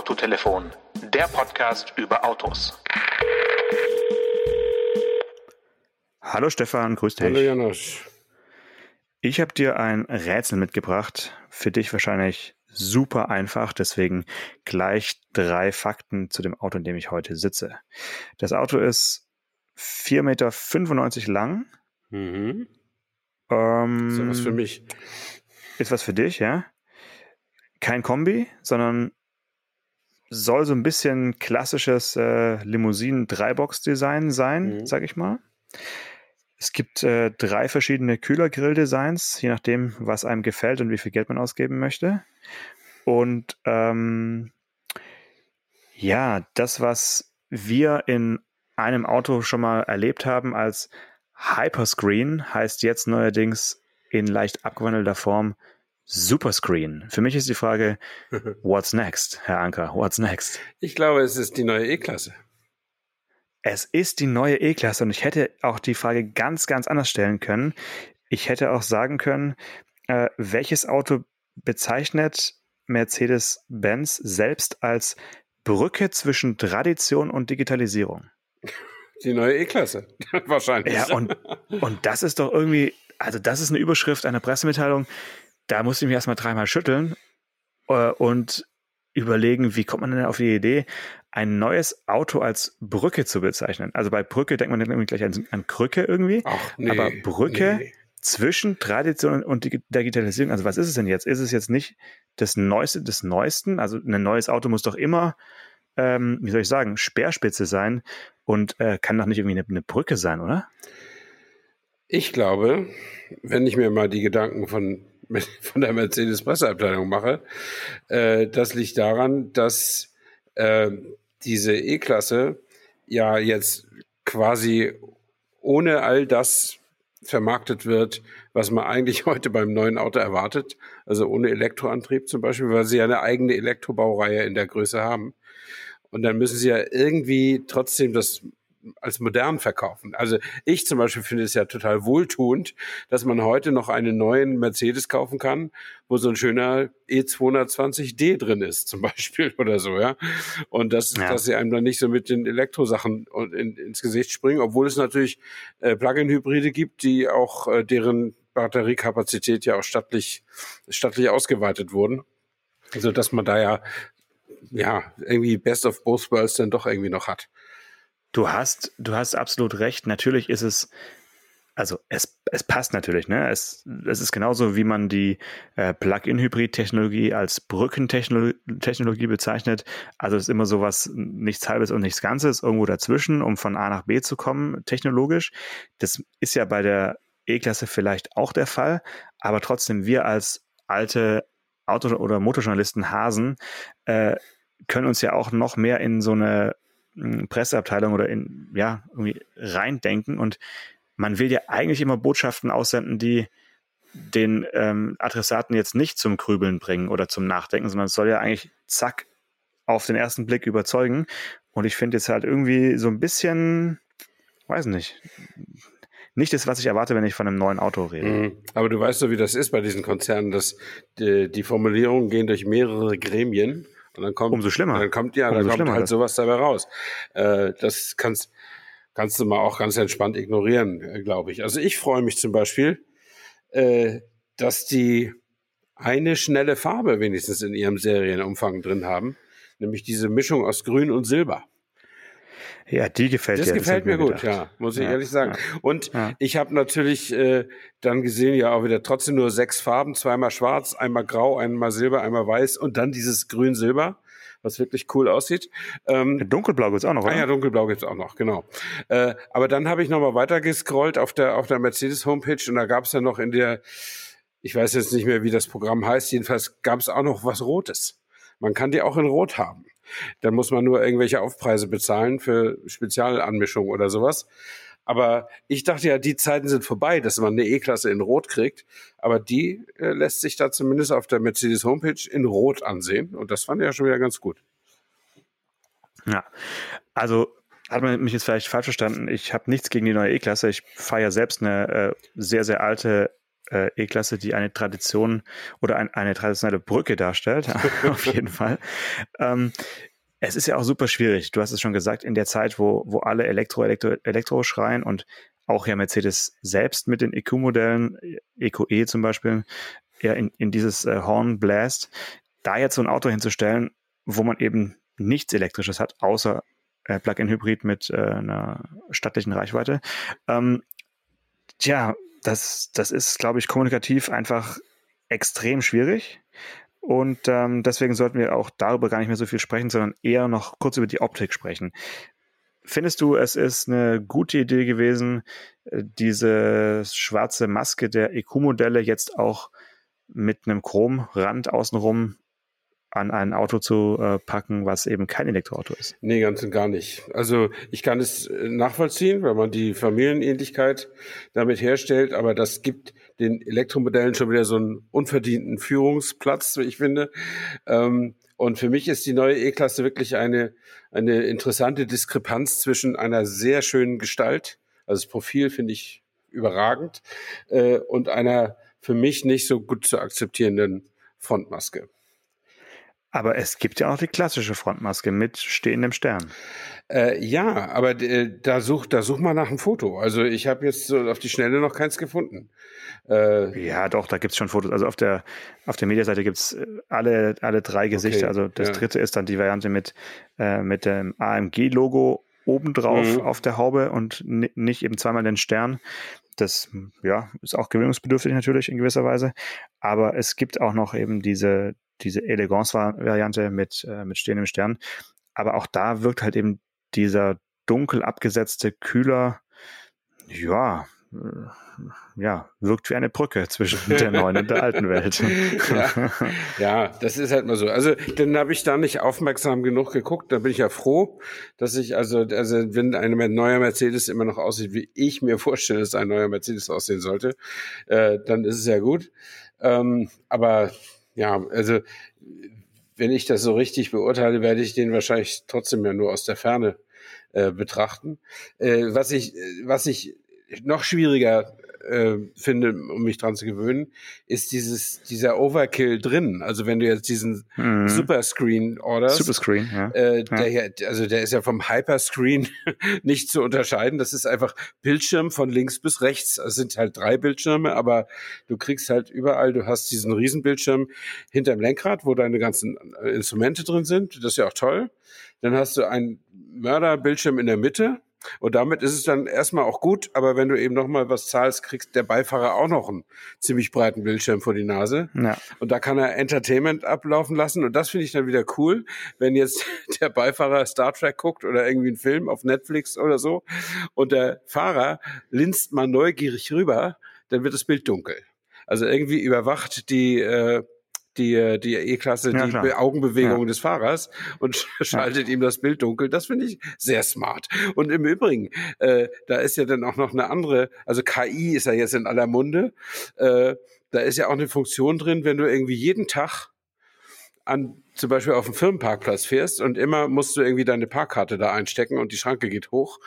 Autotelefon, der Podcast über Autos. Hallo Stefan, grüß dich. Hallo Janosch. Ich habe dir ein Rätsel mitgebracht, für dich wahrscheinlich super einfach, deswegen gleich drei Fakten zu dem Auto, in dem ich heute sitze. Das Auto ist 4,95 Meter lang. Mhm. Ähm, Ist ja was für mich. Ist was für dich, ja? Kein Kombi, sondern soll so ein bisschen klassisches äh, Limousinen-Dreibox-Design sein, Mhm. sag ich mal. Es gibt äh, drei verschiedene Kühlergrill-Designs, je nachdem, was einem gefällt und wie viel Geld man ausgeben möchte. Und ähm, ja, das, was wir in einem Auto schon mal erlebt haben als Hyperscreen, heißt jetzt neuerdings in leicht abgewandelter Form Superscreen. Für mich ist die Frage, what's next, Herr Anker? What's next? Ich glaube, es ist die neue E-Klasse. Es ist die neue E-Klasse und ich hätte auch die Frage ganz, ganz anders stellen können. Ich hätte auch sagen können, äh, welches Auto bezeichnet Mercedes-Benz selbst als Brücke zwischen Tradition und Digitalisierung? Die neue E-Klasse. Wahrscheinlich. Ja, und, und das ist doch irgendwie, also das ist eine Überschrift einer Pressemitteilung, da musste ich mich erstmal dreimal schütteln äh, und überlegen, wie kommt man denn auf die Idee, ein neues Auto als Brücke zu bezeichnen. Also bei Brücke denkt man dann irgendwie gleich an, an Krücke irgendwie, Ach, nee, aber Brücke nee. zwischen Tradition und Dig- Digitalisierung. Also was ist es denn jetzt? Ist es jetzt nicht das Neueste des Neuesten? Also ein neues Auto muss doch immer, ähm, wie soll ich sagen, Speerspitze sein und äh, kann doch nicht irgendwie eine, eine Brücke sein, oder? Ich glaube, wenn ich mir mal die Gedanken von, von der Mercedes-Presseabteilung mache, äh, das liegt daran, dass äh, diese E-Klasse ja jetzt quasi ohne all das vermarktet wird, was man eigentlich heute beim neuen Auto erwartet, also ohne Elektroantrieb zum Beispiel, weil sie ja eine eigene Elektrobaureihe in der Größe haben. Und dann müssen sie ja irgendwie trotzdem das als modern verkaufen. Also ich zum Beispiel finde es ja total wohltuend, dass man heute noch einen neuen Mercedes kaufen kann, wo so ein schöner E220D drin ist, zum Beispiel oder so, ja. Und das, Ja. dass sie einem dann nicht so mit den Elektrosachen in, ins Gesicht springen, obwohl es natürlich äh, Plug-in-Hybride gibt, die auch äh, deren Batteriekapazität ja auch stattlich, stattlich ausgeweitet wurden. Also dass man da ja ja irgendwie Best of Both Worlds dann doch irgendwie noch hat. Du hast, du hast absolut recht. Natürlich ist es, also es, es passt natürlich, ne? Es, es ist genauso, wie man die äh, Plug-in-Hybrid-Technologie als Brückentechnologie Technologie bezeichnet. Also es ist immer sowas, nichts Halbes und nichts Ganzes, irgendwo dazwischen, um von A nach B zu kommen, technologisch. Das ist ja bei der E-Klasse vielleicht auch der Fall, aber trotzdem wir als alte Auto- oder Motorjournalisten Hasen äh, können uns ja auch noch mehr in so eine Presseabteilung oder in, ja, irgendwie reindenken und man will ja eigentlich immer Botschaften aussenden, die den ähm, Adressaten jetzt nicht zum Grübeln bringen oder zum Nachdenken, sondern es soll ja eigentlich zack auf den ersten Blick überzeugen. Und ich finde jetzt halt irgendwie so ein bisschen, weiß nicht, nicht das, was ich erwarte, wenn ich von einem neuen Auto rede. Mhm. Aber du weißt doch, wie das ist bei diesen Konzernen, dass die, die Formulierungen gehen durch mehrere Gremien und dann kommt, Umso schlimmer. Dann kommt ja, Umso dann kommt schlimmer halt das. sowas dabei raus. Äh, das kannst, kannst du mal auch ganz entspannt ignorieren, äh, glaube ich. Also ich freue mich zum Beispiel, äh, dass die eine schnelle Farbe wenigstens in ihrem Serienumfang drin haben, nämlich diese Mischung aus Grün und Silber. Ja, die gefällt Das dir. gefällt hab mir ich gut, gedacht. ja, muss ich Ja, ehrlich sagen. Und Ja. ich habe natürlich äh, dann gesehen, ja auch wieder trotzdem nur sechs Farben, zweimal schwarz, einmal grau, einmal silber, einmal weiß und dann dieses grün-silber, was wirklich cool aussieht. Ähm, Dunkelblau gibt's auch noch, Ah oder? ja, dunkelblau gibt's auch noch, genau. Äh, aber dann habe ich nochmal weiter gescrollt auf der, auf der Mercedes-Homepage und da gab's ja noch in der, ich weiß jetzt nicht mehr, wie das Programm heißt, jedenfalls gab's auch noch was Rotes. Man kann die auch in Rot haben. Dann muss man nur irgendwelche Aufpreise bezahlen für Spezialanmischungen oder sowas. Aber ich dachte ja, die Zeiten sind vorbei, dass man eine E-Klasse in Rot kriegt. Aber die äh, lässt sich da zumindest auf der Mercedes Homepage in Rot ansehen. Und das fand ich ja schon wieder ganz gut. Ja, also hat man mich jetzt vielleicht falsch verstanden. Ich habe nichts gegen die neue E-Klasse. Ich fahre ja selbst eine äh, sehr, sehr alte äh, E-Klasse, die eine Tradition oder ein, eine traditionelle Brücke darstellt, auf jeden Fall. Ähm, es ist ja auch super schwierig. Du hast es schon gesagt, in der Zeit, wo, wo alle Elektro, Elektro, Elektro schreien und auch ja Mercedes selbst mit den EQ-Modellen, EQE zum Beispiel, ja in, in dieses äh, Horn bläst, da jetzt so ein Auto hinzustellen, wo man eben nichts Elektrisches hat, außer äh, Plug-in-Hybrid mit äh, einer stattlichen Reichweite. Ähm, tja, das, das ist, glaube ich, kommunikativ einfach extrem schwierig. Und ähm, deswegen sollten wir auch darüber gar nicht mehr so viel sprechen, sondern eher noch kurz über die Optik sprechen. Findest du, es ist eine gute Idee gewesen, äh, diese schwarze Maske der EQ-Modelle jetzt auch mit einem Chromrand außenrum an ein Auto zu äh, packen, was eben kein Elektroauto ist. Nee, ganz und gar nicht. Also ich kann es äh, nachvollziehen, weil man die Familienähnlichkeit damit herstellt, aber das gibt den Elektromodellen schon wieder so einen unverdienten Führungsplatz, wie ich finde. Ähm, und für mich ist die neue E-Klasse wirklich eine, eine interessante Diskrepanz zwischen einer sehr schönen Gestalt, also das Profil finde ich überragend, äh, und einer für mich nicht so gut zu akzeptierenden Frontmaske. Aber es gibt ja auch die klassische Frontmaske mit stehendem Stern. Äh, ja, aber äh, da such, da such mal nach einem Foto. Also ich habe jetzt so auf die Schnelle noch keins gefunden. Äh, ja, doch, da gibt's schon Fotos. Also auf der auf der Mediaseite gibt's äh, alle alle drei Gesichter. Okay, also das ja. dritte ist dann die Variante mit äh, mit dem AMG-Logo obendrauf mhm. auf der Haube und nicht eben zweimal den Stern. Das ja, ist auch gewöhnungsbedürftig natürlich in gewisser Weise. Aber es gibt auch noch eben diese diese Elegance-Variante mit, äh, mit stehendem Stern. Aber auch da wirkt halt eben dieser dunkel abgesetzte Kühler, ja, ja, wirkt wie eine Brücke zwischen der neuen und der alten Welt. ja, ja, das ist halt mal so. Also, dann habe ich da nicht aufmerksam genug geguckt. Da bin ich ja froh, dass ich, also, also wenn ein neuer Mercedes immer noch aussieht, wie ich mir vorstelle, dass ein neuer Mercedes aussehen sollte, äh, dann ist es ja gut. Ähm, aber ja, also wenn ich das so richtig beurteile, werde ich den wahrscheinlich trotzdem ja nur aus der Ferne äh, betrachten. Äh, was ich, was ich noch schwieriger äh, finde, um mich dran zu gewöhnen, ist dieses dieser Overkill drin. Also wenn du jetzt diesen mhm. Superscreen orderst, Superscreen, ja. Äh, der ja. Hier, also der ist ja vom Hyperscreen nicht zu unterscheiden. Das ist einfach Bildschirm von links bis rechts. Es sind halt drei Bildschirme, aber du kriegst halt überall, du hast diesen Riesenbildschirm hinterm Lenkrad, wo deine ganzen Instrumente drin sind. Das ist ja auch toll. Dann hast du einen Mörderbildschirm in der Mitte und damit ist es dann erstmal auch gut, aber wenn du eben nochmal was zahlst, kriegst der Beifahrer auch noch einen ziemlich breiten Bildschirm vor die Nase. Ja. Und da kann er Entertainment ablaufen lassen. Und das finde ich dann wieder cool, wenn jetzt der Beifahrer Star Trek guckt oder irgendwie einen Film auf Netflix oder so und der Fahrer linst mal neugierig rüber, dann wird das Bild dunkel. Also irgendwie überwacht die äh, die, die E-Klasse ja, die klar. Augenbewegung ja. des Fahrers und schaltet ja. ihm das Bild dunkel. Das finde ich sehr smart. Und im Übrigen, äh, da ist ja dann auch noch eine andere, also KI ist ja jetzt in aller Munde. Äh, da ist ja auch eine Funktion drin, wenn du irgendwie jeden Tag an zum Beispiel auf dem Firmenparkplatz fährst und immer musst du irgendwie deine Parkkarte da einstecken und die Schranke geht hoch,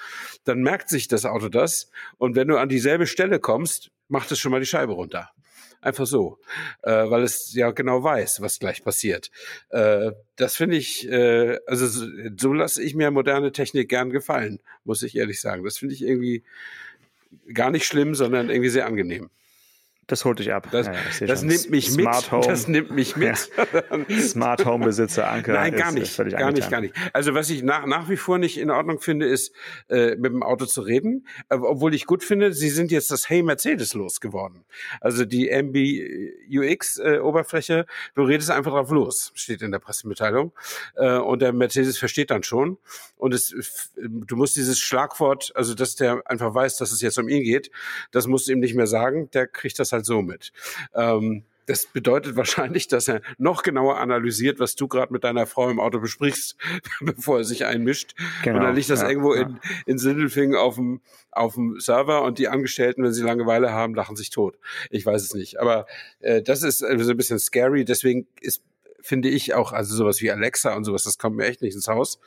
dann merkt sich das Auto das und wenn du an dieselbe Stelle kommst, macht es schon mal die Scheibe runter. Einfach so, äh, weil es ja genau weiß, was gleich passiert. Äh, das finde ich, äh, also so, so lasse ich mir moderne Technik gern gefallen, muss ich ehrlich sagen. Das finde ich irgendwie gar nicht schlimm, sondern irgendwie sehr angenehm. Das holt dich ab. Das, ja, das nimmt mich Smart mit. Home. Das nimmt mich mit. Ja. Smart Home Besitzer Anker. Nein, gar nicht. Ist gar nicht, gar nicht. Also was ich nach, nach wie vor nicht in Ordnung finde, ist äh, mit dem Auto zu reden. Äh, obwohl ich gut finde, sie sind jetzt das Hey Mercedes losgeworden. Also die MBUX äh, Oberfläche, du redest einfach drauf los, steht in der Pressemitteilung. Äh, und der Mercedes versteht dann schon. Und es, du musst dieses Schlagwort, also dass der einfach weiß, dass es jetzt um ihn geht, das musst du ihm nicht mehr sagen. Der kriegt das halt so mit. Ähm, das bedeutet wahrscheinlich, dass er noch genauer analysiert, was du gerade mit deiner Frau im Auto besprichst, bevor er sich einmischt. Genau, und dann liegt das ja, irgendwo ja. in, in Sindelfingen auf dem, auf dem Server und die Angestellten, wenn sie Langeweile haben, lachen sich tot. Ich weiß es nicht. Aber äh, das ist äh, so ein bisschen scary. Deswegen ist, finde ich auch, also sowas wie Alexa und sowas, das kommt mir echt nicht ins Haus.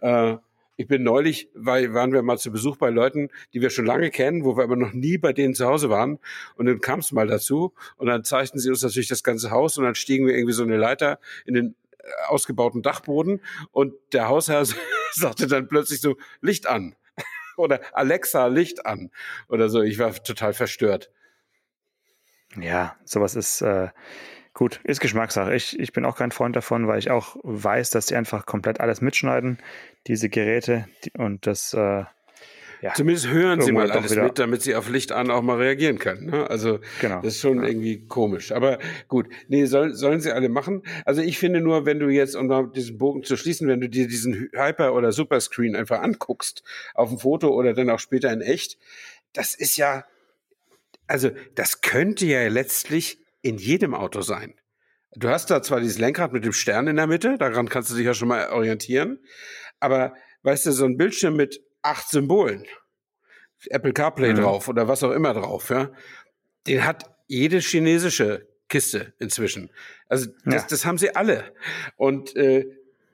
Äh, Ich bin neulich, weil waren wir mal zu Besuch bei Leuten, die wir schon lange kennen, wo wir aber noch nie bei denen zu Hause waren. Und dann kam es mal dazu. Und dann zeigten sie uns natürlich das ganze Haus und dann stiegen wir irgendwie so eine Leiter in den äh, ausgebauten Dachboden und der Hausherr sagte dann plötzlich so Licht an oder Alexa Licht an oder so. Ich war total verstört. Ja, sowas ist äh, Gut, ist Geschmackssache. Ich, ich bin auch kein Freund davon, weil ich auch weiß, dass die einfach komplett alles mitschneiden, diese Geräte. Die, und das, äh, ja, Zumindest hören sie mal alles mit, damit sie auf Licht an auch mal reagieren können. Ne? Also genau. das ist schon ja. irgendwie komisch. Aber gut, nee, soll, sollen sie alle machen. Also ich finde nur, wenn du jetzt, um mal diesen Bogen zu schließen, wenn du dir diesen Hyper- oder Superscreen einfach anguckst, auf dem Foto oder dann auch später in echt, das ist ja, also das könnte ja letztlich in jedem Auto sein. Du hast da zwar dieses Lenkrad mit dem Stern in der Mitte, daran kannst du dich ja schon mal orientieren, aber weißt du, so ein Bildschirm mit acht Symbolen, Apple CarPlay mhm. drauf oder was auch immer drauf, ja, den hat jede chinesische Kiste inzwischen. Also das, ja. das haben sie alle. Und äh,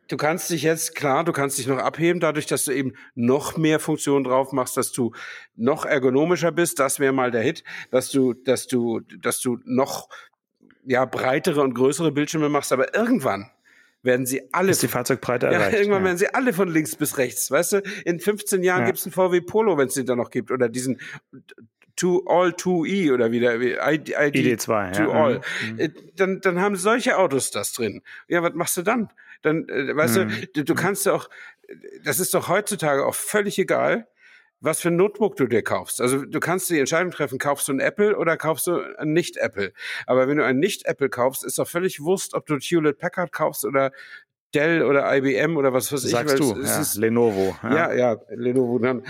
du kannst dich jetzt, klar, du kannst dich noch abheben, dadurch, dass du eben noch mehr Funktionen drauf machst, dass du noch ergonomischer bist, das wäre mal der Hit, dass du, dass du, dass du noch ja, breitere und größere Bildschirme machst, aber irgendwann werden sie alle. Ist die Fahrzeugbreite ja, erreicht. Irgendwann ja. werden sie alle von links bis rechts. Weißt du, in 15 Jahren ja. gibt's einen VW Polo, wenn es den da noch gibt. Oder diesen to all 2E oder wieder ID, ID 2 to ja. all. Mhm. Äh, dann, dann haben solche Autos das drin. Ja, was machst du dann? Dann, äh, weißt mhm. du, du kannst ja auch, das ist doch heutzutage auch völlig egal, was für ein Notebook du dir kaufst. Also du kannst die Entscheidung treffen, kaufst du ein Apple oder kaufst du ein Nicht-Apple. Aber wenn du ein Nicht-Apple kaufst, ist doch völlig Wurst, ob du Hewlett Packard kaufst oder Dell oder IBM oder was weiß Sagst ich. Sagst du, ja, ist, Lenovo. Ja, ja, ja Lenovo. Dann,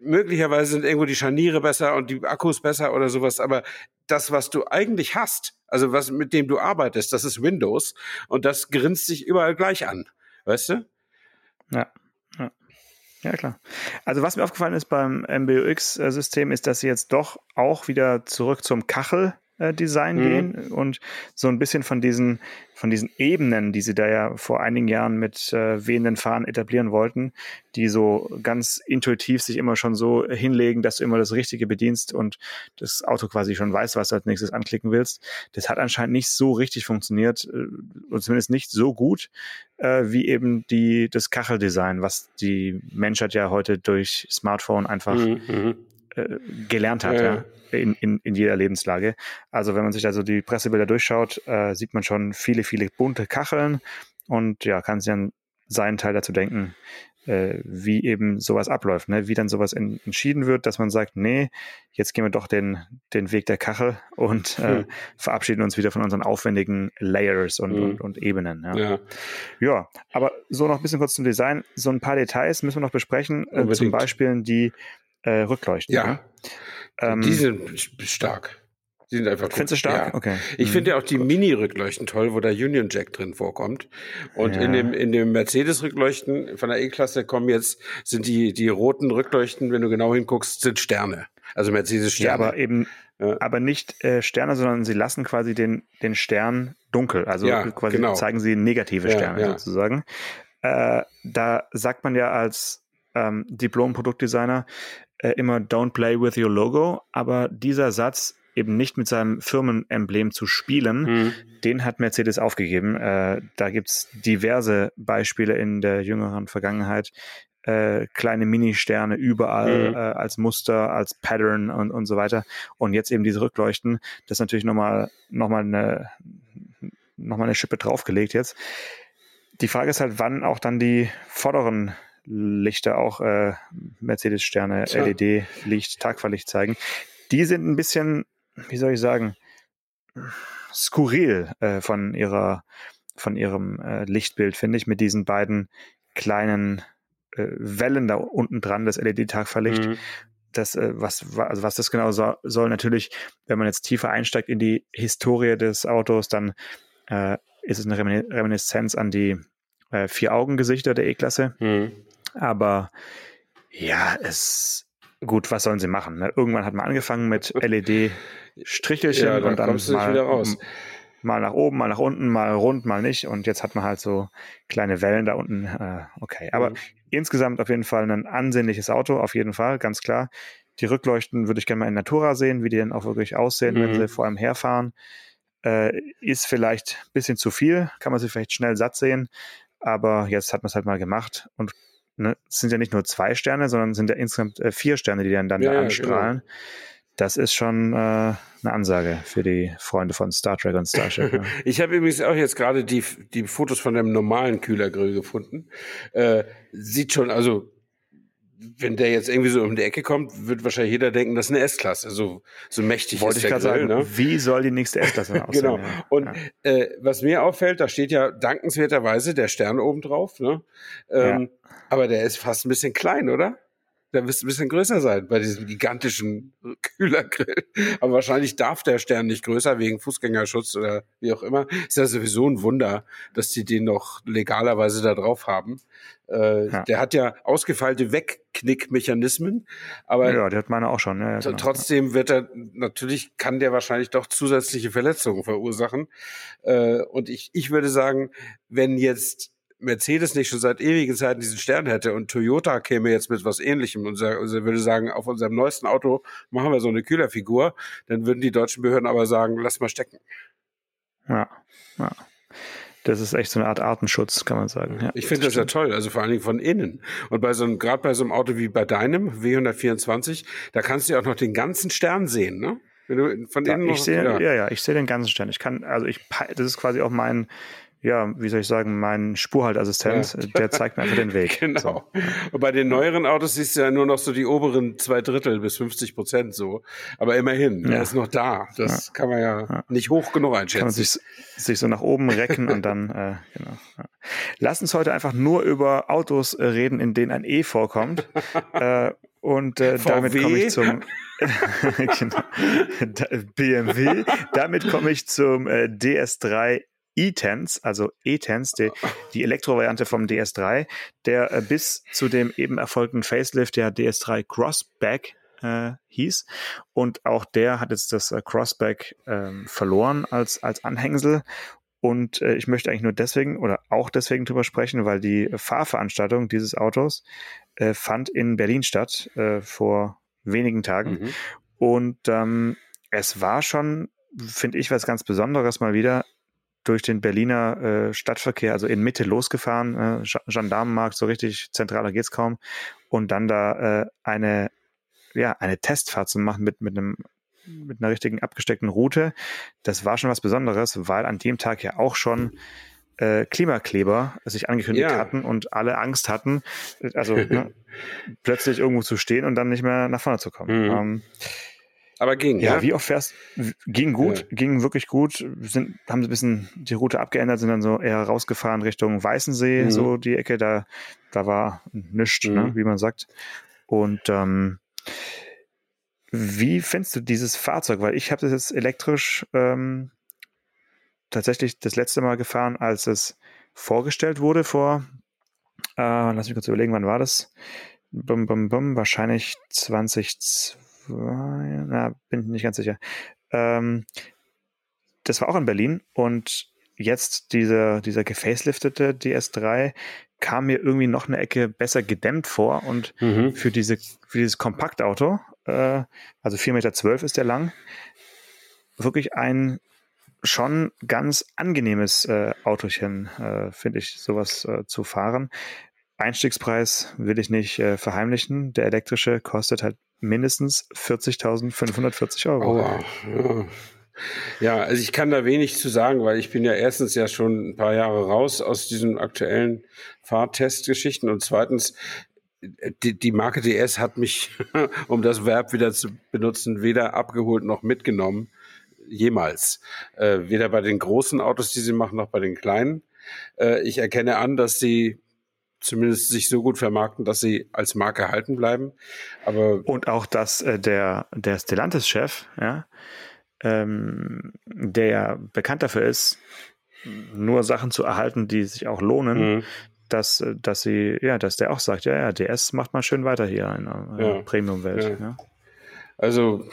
möglicherweise sind irgendwo die Scharniere besser und die Akkus besser oder sowas, aber das, was du eigentlich hast, also was mit dem du arbeitest, das ist Windows und das grinst sich überall gleich an, weißt du? Ja. Ja, klar. Also was mir aufgefallen ist beim MBUX-System, ist, dass sie jetzt doch auch wieder zurück zum Kachel Design mhm. gehen und so ein bisschen von diesen, von diesen Ebenen, die sie da ja vor einigen Jahren mit äh, wehenden Fahnen etablieren wollten, die so ganz intuitiv sich immer schon so hinlegen, dass du immer das Richtige bedienst und das Auto quasi schon weiß, was du als nächstes anklicken willst. Das hat anscheinend nicht so richtig funktioniert äh, und zumindest nicht so gut äh, wie eben die, das Kacheldesign, was die Menschheit ja heute durch Smartphone einfach mhm. mhm. äh, gelernt hat. Ja. ja in, in, in jeder Lebenslage. Also wenn man sich also die Pressebilder durchschaut, äh, sieht man schon viele, viele bunte Kacheln und ja, kann sich dann seinen Teil dazu denken, äh, wie eben sowas abläuft, ne? wie dann sowas in, entschieden wird, dass man sagt, nee, jetzt gehen wir doch den, den Weg der Kachel und äh, hm. verabschieden uns wieder von unseren aufwendigen Layers und, hm. und, und, Ebenen. Ja. ja. Ja. aber so noch ein bisschen kurz zum Design. So ein paar Details müssen wir noch besprechen, äh, zum Beispiel die äh, Rückleuchten. Ja. Ne? Ähm, die sind stark. Die sind einfach Findest du stark? Ja. Okay. Ich mhm. finde ja auch die Mini-Rückleuchten toll, wo der Union Jack drin vorkommt. Und ja. in dem, in dem Mercedes-Rückleuchten von der E-Klasse kommen jetzt, sind die, die roten Rückleuchten, wenn du genau hinguckst, sind Sterne. Also Mercedes-Sterne. Ja, aber eben, ja. aber nicht äh, Sterne, sondern sie lassen quasi den, den Stern dunkel. Also quasi genau. zeigen sie negative Sterne sozusagen. Äh, da sagt man ja als ähm, Diplom-Produktdesigner, äh, immer Don't play with your logo, aber dieser Satz eben nicht mit seinem Firmenemblem zu spielen, mhm. den hat Mercedes aufgegeben. Äh, da gibt's diverse Beispiele in der jüngeren Vergangenheit. Äh, kleine Mini-Sterne überall mhm. äh, als Muster, als Pattern und, und so weiter. Und jetzt eben diese Rückleuchten, das ist natürlich nochmal noch mal eine, noch mal eine Schippe draufgelegt jetzt. Die Frage ist halt, wann auch dann die vorderen Lichter auch äh, Mercedes-Sterne, LED-Licht, Tagfahrlicht zeigen. Die sind ein bisschen, wie soll ich sagen, skurril äh, von ihrer von ihrem äh, Lichtbild, finde ich, mit diesen beiden kleinen äh, Wellen da unten dran, das LED-Tagfahrlicht. Mhm. Das, äh, was, also was das genau so, soll, natürlich, wenn man jetzt tiefer einsteigt in die Historie des Autos, dann äh, ist es eine Reminiszenz an die äh, Vier-Augen-Gesichter der E-Klasse. Mhm. Aber ja, es gut, was sollen sie machen? Ne? Irgendwann hat man angefangen mit LED-Strichelchen ja, und dann mal, mal nach oben, mal nach unten, mal rund, mal nicht. Und jetzt hat man halt so kleine Wellen da unten. Äh, okay, aber mhm. insgesamt auf jeden Fall ein ansehnliches Auto, auf jeden Fall, ganz klar. Die Rückleuchten würde ich gerne mal in Natura sehen, wie die dann auch wirklich aussehen, mhm. wenn sie vor allem herfahren. Äh, ist vielleicht ein bisschen zu viel, kann man sich vielleicht schnell satt sehen, aber jetzt hat man es halt mal gemacht und ne, es sind ja nicht nur zwei Sterne, sondern sind ja insgesamt äh, vier Sterne, die dann, dann ja, da anstrahlen. Genau. Das ist schon äh, eine Ansage für die Freunde von Star Trek und Starship. Ne? ich habe übrigens auch jetzt gerade die, die Fotos von einem normalen Kühlergrill gefunden. Äh, sieht schon, also wenn der jetzt irgendwie so um die Ecke kommt, wird wahrscheinlich jeder denken, das ist eine S-Klasse. So, so mächtig Wollte ist ich der Grill. Sagen, ne? Wie soll die nächste S-Klasse aussehen? genau. Und ja. äh, was mir auffällt, da steht ja dankenswerterweise der Stern oben drauf. Ne? Ähm, ja. Aber der ist fast ein bisschen klein, oder? der müsste ein bisschen größer sein bei diesem gigantischen Kühlergrill. Aber wahrscheinlich darf der Stern nicht größer wegen Fußgängerschutz oder wie auch immer. Ist ja sowieso ein Wunder, dass die den noch legalerweise da drauf haben. Äh, ja. Der hat ja ausgefeilte Wegknickmechanismen, aber ja, der hat meine auch schon. Ja, ja, genau. Trotzdem wird er natürlich kann der wahrscheinlich doch zusätzliche Verletzungen verursachen. Äh, und ich ich würde sagen, wenn jetzt Mercedes nicht schon seit ewigen Zeiten diesen Stern hätte und Toyota käme jetzt mit was ähnlichem und würde sagen, auf unserem neuesten Auto machen wir so eine Kühlerfigur, dann würden die deutschen Behörden aber sagen, lass mal stecken. Ja, ja. Das ist echt so eine Art Artenschutz, kann man sagen. Ja, ich finde das, das ja toll, also vor allen Dingen von innen. Und bei so einem, gerade bei so einem Auto wie bei deinem W124, da kannst du ja auch noch den ganzen Stern sehen, ne? Wenn du von innen ja, ich sehe, ja. ja, ja, ich sehe den ganzen Stern. Ich kann, also ich, das ist quasi auch mein, ja, wie soll ich sagen, mein Spurhaltassistent, ja. der zeigt mir einfach den Weg. Genau. So. Und bei den neueren Autos siehst du ja nur noch so die oberen zwei Drittel bis 50 Prozent so. Aber immerhin, ja. er ist noch da. Das ja. kann man ja, nicht hoch genug einschätzen. Kann man sich, sich so nach oben recken und dann, äh, genau. Lass uns heute einfach nur über Autos äh, reden, in denen ein E vorkommt. äh, und äh, damit komme ich zum genau. BMW. Damit komme ich zum äh, DS3 E-Tense, also E-Tense, die, die Elektrovariante vom DS3, der äh, bis zu dem eben erfolgten Facelift der DS3 Crossback äh, hieß. Und auch der hat jetzt das äh, Crossback ähm, verloren als, als Anhängsel. Und äh, ich möchte eigentlich nur deswegen oder auch deswegen drüber sprechen, weil die Fahrveranstaltung dieses Autos äh, fand in Berlin statt äh, vor wenigen Tagen. Mhm. Und ähm, es war schon, finde ich, was ganz Besonderes mal wieder durch den Berliner äh, Stadtverkehr, also in Mitte losgefahren, äh, Gendarmenmarkt, so richtig zentraler geht's kaum, und dann da äh, eine, ja, eine Testfahrt zu machen mit, mit einem mit einer richtigen abgesteckten Route. Das war schon was Besonderes, weil an dem Tag ja auch schon äh, Klimakleber sich angekündigt ja. hatten und alle Angst hatten, also ne, plötzlich irgendwo zu stehen und dann nicht mehr nach vorne zu kommen. Mhm. Ähm, aber ging, ja. Ja, wie oft fährst Ging gut, ja. ging wirklich gut. Sind, haben ein bisschen die Route abgeändert, sind dann so eher rausgefahren Richtung Weißensee, mhm. so die Ecke, da, da war nichts, ne, mhm. ne, wie man sagt. Und ähm, wie findest du dieses Fahrzeug? Weil ich habe das jetzt elektrisch ähm, tatsächlich das letzte Mal gefahren, als es vorgestellt wurde vor, äh, lass mich kurz überlegen, wann war das? Bum, bum, bum, wahrscheinlich 2020 na, bin nicht ganz sicher. Ähm, das war auch in Berlin und jetzt dieser, dieser gefaceliftete DS3 kam mir irgendwie noch eine Ecke besser gedämmt vor und mhm. für, diese, für dieses Kompaktauto, äh, also 4,12 Meter ist der lang, wirklich ein schon ganz angenehmes äh, Autochen, äh, finde ich, sowas äh, zu fahren. Einstiegspreis will ich nicht äh, verheimlichen. Der elektrische kostet halt mindestens 40.540 Euro. Oh, ja. ja, also ich kann da wenig zu sagen, weil ich bin ja erstens ja schon ein paar Jahre raus aus diesen aktuellen Fahrtestgeschichten und zweitens die, die Marke DS hat mich, um das Verb wieder zu benutzen, weder abgeholt noch mitgenommen. Jemals. Äh, weder bei den großen Autos, die sie machen, noch bei den kleinen. Äh, ich erkenne an, dass sie zumindest sich so gut vermarkten, dass sie als Marke halten bleiben. Aber und auch, dass äh, der der Stellantis-Chef, ja, ähm, der ja bekannt dafür ist, nur Sachen zu erhalten, die sich auch lohnen, mhm. dass äh, dass sie ja, dass der auch sagt, ja, ja, DS macht mal schön weiter hier in der ja. Premium-Welt. Ja. Ja. Also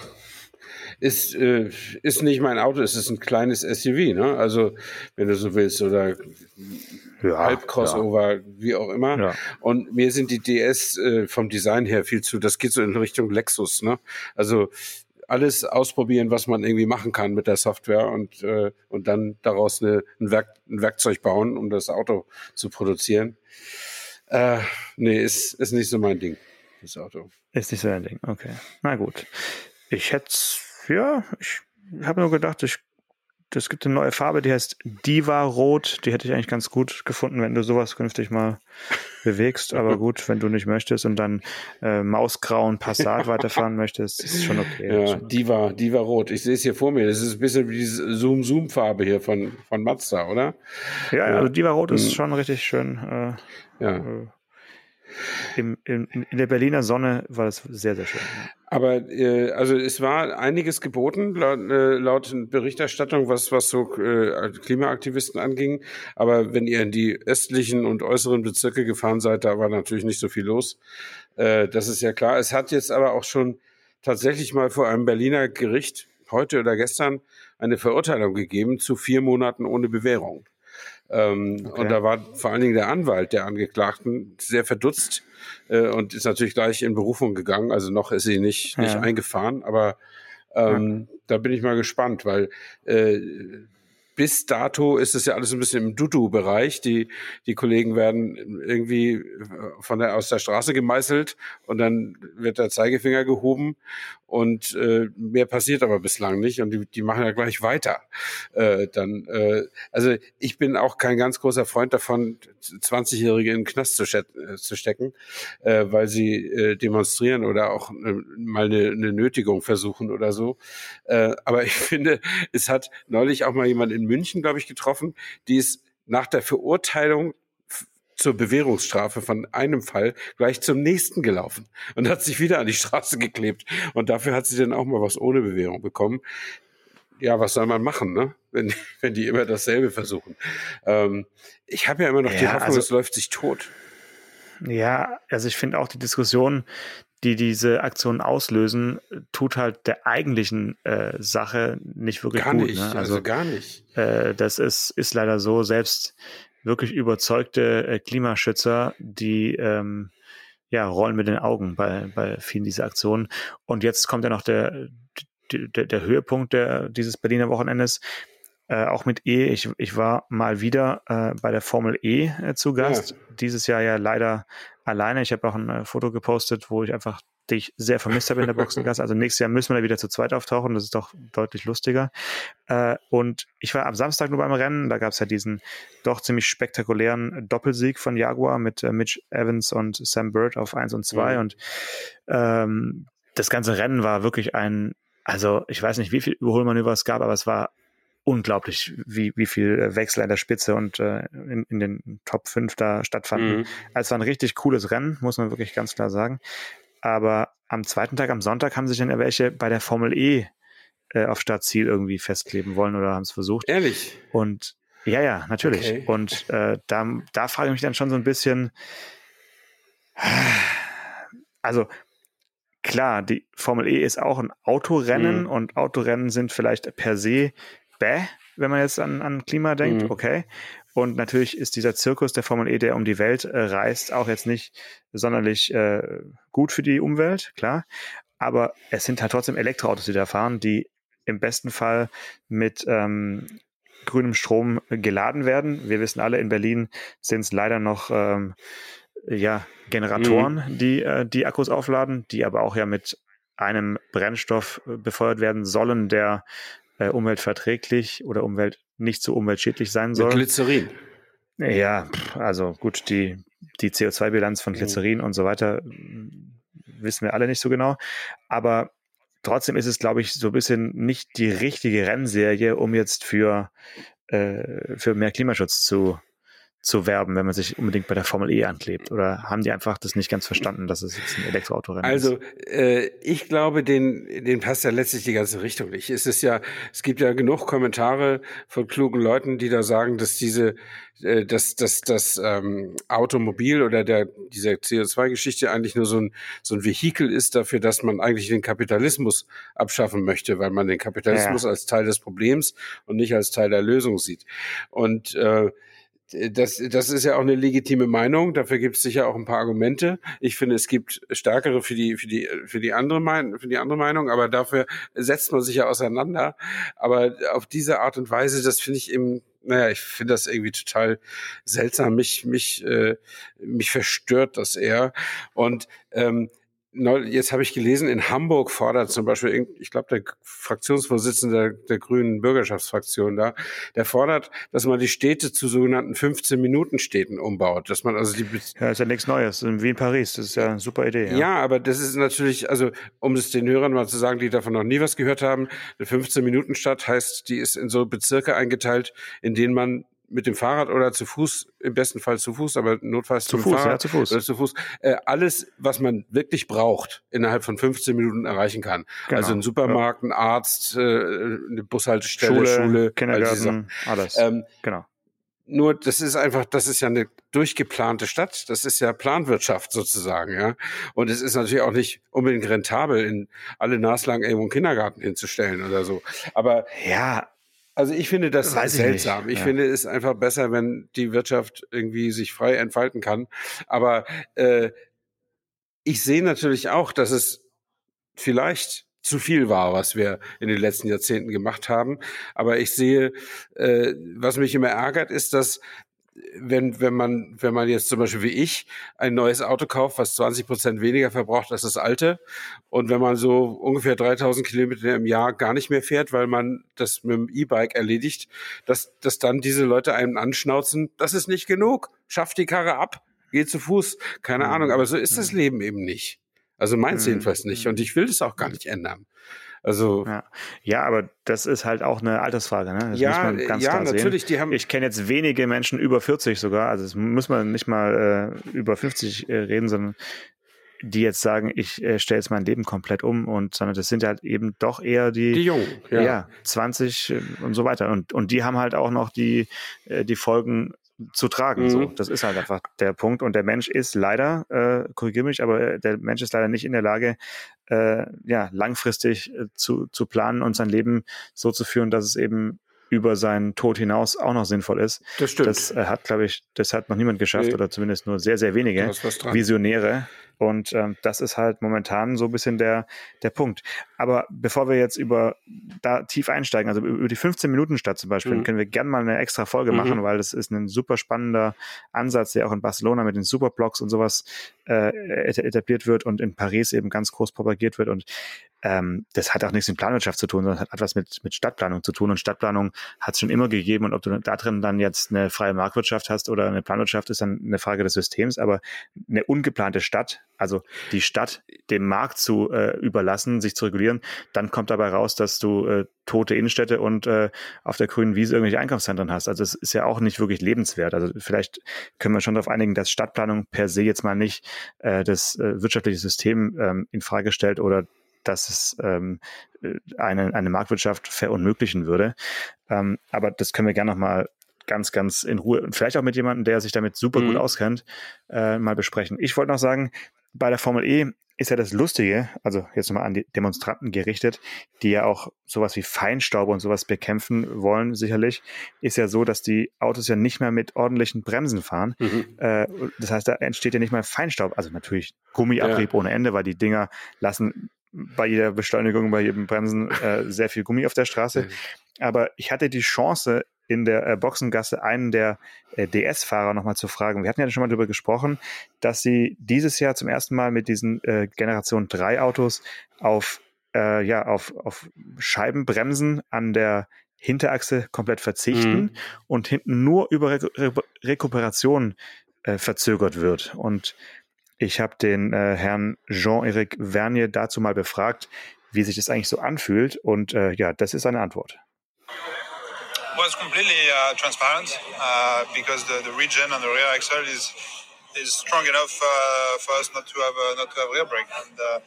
ist, äh, ist nicht mein Auto, es ist ein kleines SUV, ne? Also, wenn du so willst, oder ja, Halb-Crossover, ja. wie auch immer. Ja. Und mir sind die DS äh, vom Design her viel zu, das geht so in Richtung Lexus, ne? Also alles ausprobieren, was man irgendwie machen kann mit der Software und, äh, und dann daraus eine, ein, Werk, ein Werkzeug bauen, um das Auto zu produzieren. Äh, nee, ist, ist nicht so mein Ding, das Auto. Ist nicht so dein Ding, okay. Na gut. Ich hätte, ja, ich habe nur gedacht, ich es gibt eine neue Farbe, die heißt Diva Rot. Die hätte ich eigentlich ganz gut gefunden, wenn du sowas künftig mal bewegst. Aber gut, wenn du nicht möchtest und dann äh, mausgrauen Passat weiterfahren möchtest, ist schon okay. Ja, Diva, Diva Rot. Ich sehe es hier vor mir. Das ist ein bisschen wie diese Zoom-Zoom-Farbe hier von, von Mazda, oder? Ja, ja, also Diva Rot ist hm. schon richtig schön. Äh, ja. Äh, im, in, in der Berliner Sonne war das sehr, sehr schön. Aber äh, also es war einiges geboten laut, äh, laut Berichterstattung, was, was so äh, Klimaaktivisten anging. Aber wenn ihr in die östlichen und äußeren Bezirke gefahren seid, da war natürlich nicht so viel los. Äh, das ist ja klar. Es hat jetzt aber auch schon tatsächlich mal vor einem Berliner Gericht heute oder gestern eine Verurteilung gegeben zu vier Monaten ohne Bewährung. Ähm, okay. Und da war vor allen Dingen der Anwalt der Angeklagten sehr verdutzt äh, und ist natürlich gleich in Berufung gegangen. Also noch ist sie nicht, nicht ja. eingefahren, aber ähm, ja. da bin ich mal gespannt, weil äh, bis dato ist es ja alles ein bisschen im Dudu-Bereich. Die, die Kollegen werden irgendwie von der, aus der Straße gemeißelt und dann wird der Zeigefinger gehoben und äh, mehr passiert aber bislang nicht und die, die machen ja gleich weiter. Äh, dann, äh, also ich bin auch kein ganz großer Freund davon, 20-Jährige in den Knast zu, äh, zu stecken, äh, weil sie äh, demonstrieren oder auch äh, mal eine, eine Nötigung versuchen oder so. Äh, aber ich finde, es hat neulich auch mal jemand in München, glaube ich, getroffen, die ist nach der Verurteilung zur Bewährungsstrafe von einem Fall gleich zum nächsten gelaufen und hat sich wieder an die Straße geklebt. Und dafür hat sie dann auch mal was ohne Bewährung bekommen. Ja, was soll man machen, ne? wenn, wenn die immer dasselbe versuchen? Ähm, ich habe ja immer noch ja, die Hoffnung, also, es läuft sich tot. Ja, also ich finde auch die Diskussion, die diese Aktionen auslösen, tut halt der eigentlichen äh, Sache nicht wirklich gar gut. Nicht, ne? also, also gar nicht. Äh, das ist, ist leider so, selbst wirklich überzeugte äh, Klimaschützer, die ähm, ja, rollen mit den Augen bei, bei vielen dieser Aktionen. Und jetzt kommt ja noch der, der, der Höhepunkt der, dieses Berliner Wochenendes. Äh, auch mit E. Ich, ich war mal wieder äh, bei der Formel E äh, zu Gast. Ja. Dieses Jahr ja leider alleine. Ich habe auch ein äh, Foto gepostet, wo ich einfach die ich sehr vermisst habe in der Boxengasse. Also nächstes Jahr müssen wir da wieder zu zweit auftauchen. Das ist doch deutlich lustiger. Äh, und ich war am Samstag nur beim Rennen. Da gab es ja diesen doch ziemlich spektakulären Doppelsieg von Jaguar mit Mitch Evans und Sam Bird auf 1 und 2. Mhm. Und ähm, das ganze Rennen war wirklich ein, also ich weiß nicht, wie viel Überholmanöver es gab, aber es war unglaublich, wie, wie viel Wechsel an der Spitze und äh, in, in den Top 5 da stattfanden. Mhm. Also es war ein richtig cooles Rennen, muss man wirklich ganz klar sagen. Aber am zweiten Tag, am Sonntag, haben sich dann welche bei der Formel E äh, auf Startziel irgendwie festkleben wollen oder haben es versucht. Ehrlich? Und ja, ja, natürlich. Okay. Und äh, da, da frage ich mich dann schon so ein bisschen, also klar, die Formel E ist auch ein Autorennen mhm. und Autorennen sind vielleicht per se bäh, wenn man jetzt an, an Klima denkt, mhm. okay. Und natürlich ist dieser Zirkus der Formel E, der um die Welt äh, reist, auch jetzt nicht sonderlich äh, gut für die Umwelt, klar. Aber es sind halt trotzdem Elektroautos, die da fahren, die im besten Fall mit ähm, grünem Strom geladen werden. Wir wissen alle, in Berlin sind es leider noch ähm, ja, Generatoren, mhm. die äh, die Akkus aufladen, die aber auch ja mit einem Brennstoff äh, befeuert werden sollen, der äh, umweltverträglich oder Umwelt nicht so umweltschädlich sein soll. Mit Glycerin. Ja, also gut, die, die CO2-Bilanz von mhm. Glycerin mhm. und so weiter wissen wir alle nicht so genau. Aber trotzdem ist es, glaube ich, so ein bisschen nicht die richtige Rennserie, um jetzt für, äh, für mehr Klimaschutz zu, zu werben, wenn man sich unbedingt bei der Formel E anklebt? Oder haben die einfach das nicht ganz verstanden, dass es jetzt ein Elektroautorennen also, ist? Also äh, ich glaube, den, den passt ja letztlich die ganze Richtung nicht. Es ist ja, es gibt ja genug Kommentare von klugen Leuten, die da sagen, dass diese, äh, dass, dass das ähm, Automobil oder der diese CO2-Geschichte eigentlich nur so ein so ein Vehikel ist dafür, dass man eigentlich den Kapitalismus abschaffen möchte, weil man den Kapitalismus ja. als Teil des Problems und nicht als Teil der Lösung sieht. Und äh, das, das ist ja auch eine legitime Meinung. Dafür gibt es sicher auch ein paar Argumente. Ich finde, es gibt stärkere für die, für die, für die andere Meinung, für die andere Meinung, aber dafür setzt man sich ja auseinander. Aber auf diese Art und Weise, das finde ich eben, naja, ich finde das irgendwie total seltsam. Mich, mich, äh, mich verstört das eher. Und ähm, jetzt habe ich gelesen, in Hamburg fordert zum Beispiel, ich glaube, der Fraktionsvorsitzende der, Grünen Bürgerschaftsfraktion da, der fordert, dass man die Städte zu sogenannten 15-Minuten-Städten umbaut. Dass man also die. Ja, ist ja nichts Neues. Wie in Paris. Das ist ja eine super Idee. Ja. ja, aber das ist natürlich, also, um es den Hörern mal zu sagen, die davon noch nie was gehört haben, eine 15-Minuten-Stadt heißt, die ist in so Bezirke eingeteilt, in denen man mit dem Fahrrad oder zu Fuß, im besten Fall zu Fuß, aber notfalls zu Fuß, Fahrrad ja, zu Fuß. oder zu Fuß, äh, alles, was man wirklich braucht, innerhalb von 15 Minuten erreichen kann. Genau. Also ein Supermarkt, ein Arzt, äh, eine Bushaltestelle, Schule, Schule Kindergarten, alles. Ähm, genau. Nur, das ist einfach, das ist ja eine durchgeplante Stadt. Das ist ja Planwirtschaft sozusagen, ja. Und es ist natürlich auch nicht unbedingt rentabel, in alle naslang irgendwo einen Kindergarten hinzustellen oder so. Aber ja, also ich finde das Weiß seltsam. Ich, ich ja. finde es einfach besser, wenn die Wirtschaft irgendwie sich frei entfalten kann. Aber äh, ich sehe natürlich auch, dass es vielleicht zu viel war, was wir in den letzten Jahrzehnten gemacht haben. Aber ich sehe, äh, was mich immer ärgert, ist, dass wenn, wenn man, wenn man jetzt zum Beispiel wie ich ein neues Auto kauft, was 20 Prozent weniger verbraucht als das alte, und wenn man so ungefähr 3000 Kilometer im Jahr gar nicht mehr fährt, weil man das mit dem E-Bike erledigt, dass, dass dann diese Leute einem anschnauzen, das ist nicht genug, schafft die Karre ab, geht zu Fuß, keine mhm. Ahnung, aber so ist das mhm. Leben eben nicht. Also meins mhm. jedenfalls nicht. Und ich will das auch gar nicht ändern. Also ja. ja, aber das ist halt auch eine Altersfrage, ne? Das ja, ja, natürlich. Die haben ich kenne jetzt wenige Menschen über 40 sogar, also es muss man nicht mal äh, über 50 äh, reden, sondern die jetzt sagen, ich äh, stelle jetzt mein Leben komplett um und sondern das sind halt eben doch eher die, die Jungen, ja. ja 20 äh, und so weiter und und die haben halt auch noch die äh, die Folgen zu tragen. Mhm. So, das ist halt einfach der Punkt. Und der Mensch ist leider, äh, korrigiere mich, aber äh, der Mensch ist leider nicht in der Lage, äh, ja, langfristig äh, zu, zu planen und sein Leben so zu führen, dass es eben über seinen Tod hinaus auch noch sinnvoll ist. Das stimmt. Das äh, hat, glaube ich, das hat noch niemand geschafft nee. oder zumindest nur sehr, sehr wenige Visionäre. Und ähm, das ist halt momentan so ein bisschen der, der Punkt. Aber bevor wir jetzt über da tief einsteigen, also über die 15 Minuten Stadt zum Beispiel, mhm. können wir gerne mal eine extra Folge mhm. machen, weil das ist ein super spannender Ansatz, der auch in Barcelona mit den Superblocks und sowas äh, etabliert wird und in Paris eben ganz groß propagiert wird. Und ähm, das hat auch nichts mit Planwirtschaft zu tun, sondern hat, hat was mit, mit Stadtplanung zu tun. Und Stadtplanung hat es schon immer gegeben. Und ob du da drin dann jetzt eine freie Marktwirtschaft hast oder eine Planwirtschaft, ist dann eine Frage des Systems. Aber eine ungeplante Stadt, also die Stadt dem Markt zu äh, überlassen, sich zu regulieren, dann kommt dabei raus, dass du äh, tote Innenstädte und äh, auf der grünen Wiese irgendwelche Einkaufszentren hast. Also es ist ja auch nicht wirklich lebenswert. Also vielleicht können wir schon darauf einigen, dass Stadtplanung per se jetzt mal nicht äh, das äh, wirtschaftliche System ähm, in Frage stellt oder dass es ähm, äh, eine, eine Marktwirtschaft verunmöglichen würde. Ähm, aber das können wir gerne nochmal ganz, ganz in Ruhe und vielleicht auch mit jemandem, der sich damit super mhm. gut auskennt, äh, mal besprechen. Ich wollte noch sagen, bei der Formel E ist ja das Lustige, also jetzt nochmal an die Demonstranten gerichtet, die ja auch sowas wie Feinstaub und sowas bekämpfen wollen, sicherlich, ist ja so, dass die Autos ja nicht mehr mit ordentlichen Bremsen fahren. Mhm. Äh, das heißt, da entsteht ja nicht mehr Feinstaub, also natürlich Gummiabrieb ja. ohne Ende, weil die Dinger lassen bei jeder Beschleunigung, bei jedem Bremsen äh, sehr viel Gummi auf der Straße. Mhm. Aber ich hatte die Chance, in der äh, Boxengasse einen der äh, DS-Fahrer nochmal zu fragen. Wir hatten ja schon mal darüber gesprochen, dass sie dieses Jahr zum ersten Mal mit diesen äh, Generation 3 Autos auf, äh, ja, auf, auf Scheibenbremsen an der Hinterachse komplett verzichten mhm. und hinten nur über Re Re Rekuperation äh, verzögert wird. Und ich habe den äh, Herrn Jean-Éric Vernier dazu mal befragt, wie sich das eigentlich so anfühlt. Und ja, das ist seine Antwort. Was completely uh, transparent uh, because the, the region and the rear axle is is strong enough uh, for us not to have uh, not to have rear brake. And uh,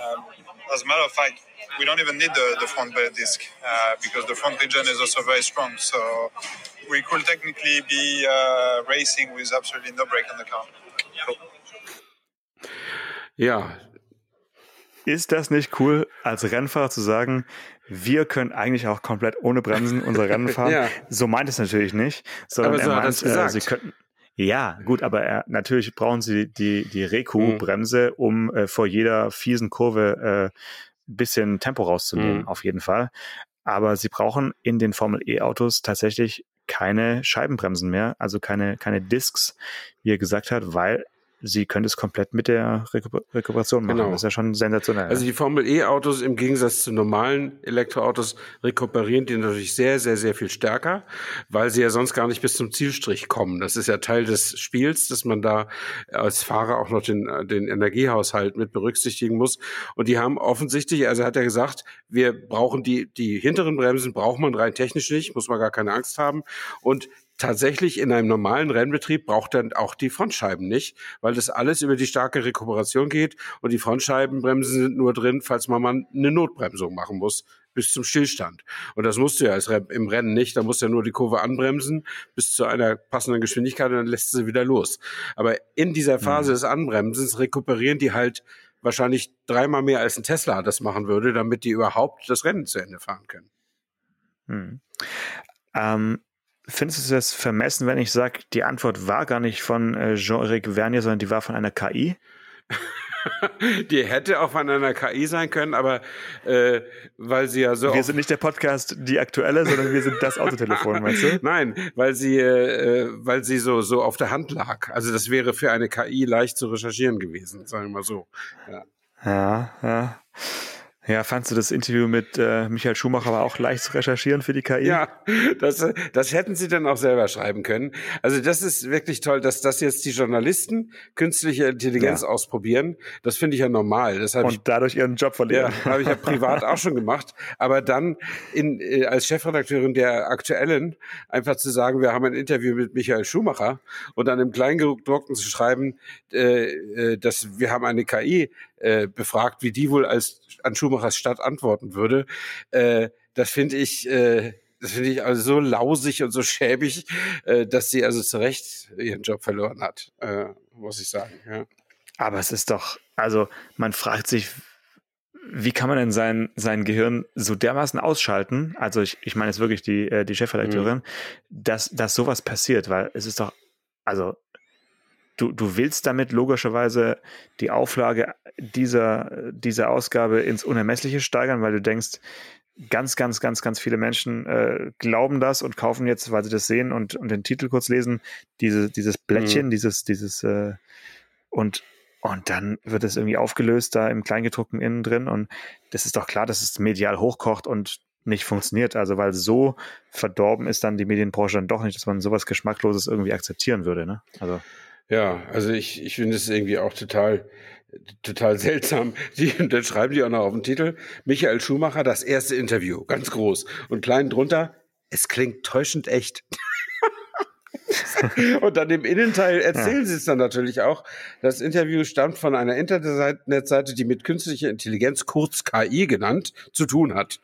um, as a matter of fact, we don't even need the, the front brake disc uh, because the front region is also very strong. So we could technically be racing with absolutely no brake on the car. Cool. Ja. Ist das nicht cool, als Rennfahrer zu sagen, wir können eigentlich auch komplett ohne Bremsen unser Rennen fahren? ja. So meint es natürlich nicht, sondern Aber so er meint, äh, sie könnten, ja, gut, aber er, natürlich brauchen sie die, die Reku-Bremse, mhm. um äh, vor jeder fiesen Kurve äh, bisschen Tempo rauszunehmen, mhm. auf jeden Fall. Aber sie brauchen in den Formel E-Autos tatsächlich keine Scheibenbremsen mehr, also keine, keine Discs, wie er gesagt hat, weil sie könnte es komplett mit der Rekuperation machen. Genau. Das ist ja schon sensationell. Also die Formel E-Autos im Gegensatz zu normalen Elektroautos rekuperieren die natürlich sehr, sehr, sehr viel stärker, weil sie ja sonst gar nicht bis zum Zielstrich kommen. Das ist ja Teil des Spiels, dass man da als Fahrer auch noch den, den Energiehaushalt mit berücksichtigen muss. Und die haben offensichtlich, also hat er gesagt, wir brauchen die, die hinteren Bremsen braucht man rein technisch nicht, muss man gar keine Angst haben. Und tatsächlich in einem normalen Rennbetrieb braucht dann auch die Frontscheiben nicht, weil das alles über die starke Rekuperation geht und die Frontscheibenbremsen sind nur drin, falls man mal eine Notbremsung machen muss bis zum Stillstand. Und das musst du ja im Rennen nicht. Da musst du ja nur die Kurve anbremsen bis zu einer passenden Geschwindigkeit und dann lässt sie wieder los. Aber in dieser Phase mhm. des Anbremsens rekuperieren die halt wahrscheinlich dreimal mehr als ein Tesla das machen würde, damit die überhaupt das Rennen zu Ende fahren können. Mhm. Ähm, Findest du das vermessen, wenn ich sage, die Antwort war gar nicht von äh, Jean-Eric Vernier, sondern die war von einer KI? die hätte auch von einer KI sein können, aber äh, weil sie ja so. Wir sind nicht der Podcast die aktuelle, sondern wir sind das Autotelefon, meinst du? Nein, weil sie, äh, weil sie so so auf der Hand lag. Also das wäre für eine KI leicht zu recherchieren gewesen, sagen wir mal so. Ja, ja. ja. Ja, fandst du das Interview mit äh, Michael Schumacher aber auch leicht zu recherchieren für die KI? Ja, das, das hätten sie dann auch selber schreiben können. Also das ist wirklich toll, dass das jetzt die Journalisten künstliche Intelligenz ja. ausprobieren. Das finde ich ja normal. Das Und ich, dadurch ihren Job verlieren. Ja, habe ich ja privat auch schon gemacht. Aber dann in, äh, als Chefredakteurin der Aktuellen einfach zu sagen, wir haben ein Interview mit Michael Schumacher und dann im Kleingedruckten zu schreiben, äh, äh, dass wir haben eine KI äh, befragt, wie die wohl als an Schumachers Stadt antworten würde. Äh, das finde ich, äh, das finde ich also so lausig und so schäbig, äh, dass sie also zu Recht ihren Job verloren hat, äh, muss ich sagen. Ja. Aber es ist doch, also man fragt sich, wie kann man denn sein, sein Gehirn so dermaßen ausschalten? Also ich, ich meine jetzt wirklich die, äh, die Chefredakteurin, mhm. dass, dass sowas passiert, weil es ist doch, also du, du willst damit logischerweise die Auflage dieser, dieser Ausgabe ins Unermessliche steigern, weil du denkst, ganz, ganz, ganz, ganz viele Menschen äh, glauben das und kaufen jetzt, weil sie das sehen und, und den Titel kurz lesen, diese, dieses Blättchen, mhm. dieses, dieses äh, und und dann wird es irgendwie aufgelöst da im Kleingedruckten innen drin und das ist doch klar, dass es medial hochkocht und nicht funktioniert. Also weil so verdorben ist dann die Medienbranche dann doch nicht, dass man sowas Geschmackloses irgendwie akzeptieren würde. Ne? Also ja, also ich, ich finde es irgendwie auch total, total seltsam. Die, dann schreiben die auch noch auf den Titel, Michael Schumacher, das erste Interview, ganz groß. Und klein drunter, es klingt täuschend echt. und dann im Innenteil erzählen ja. sie es dann natürlich auch. Das Interview stammt von einer Internetseite, die mit künstlicher Intelligenz, kurz KI genannt, zu tun hat.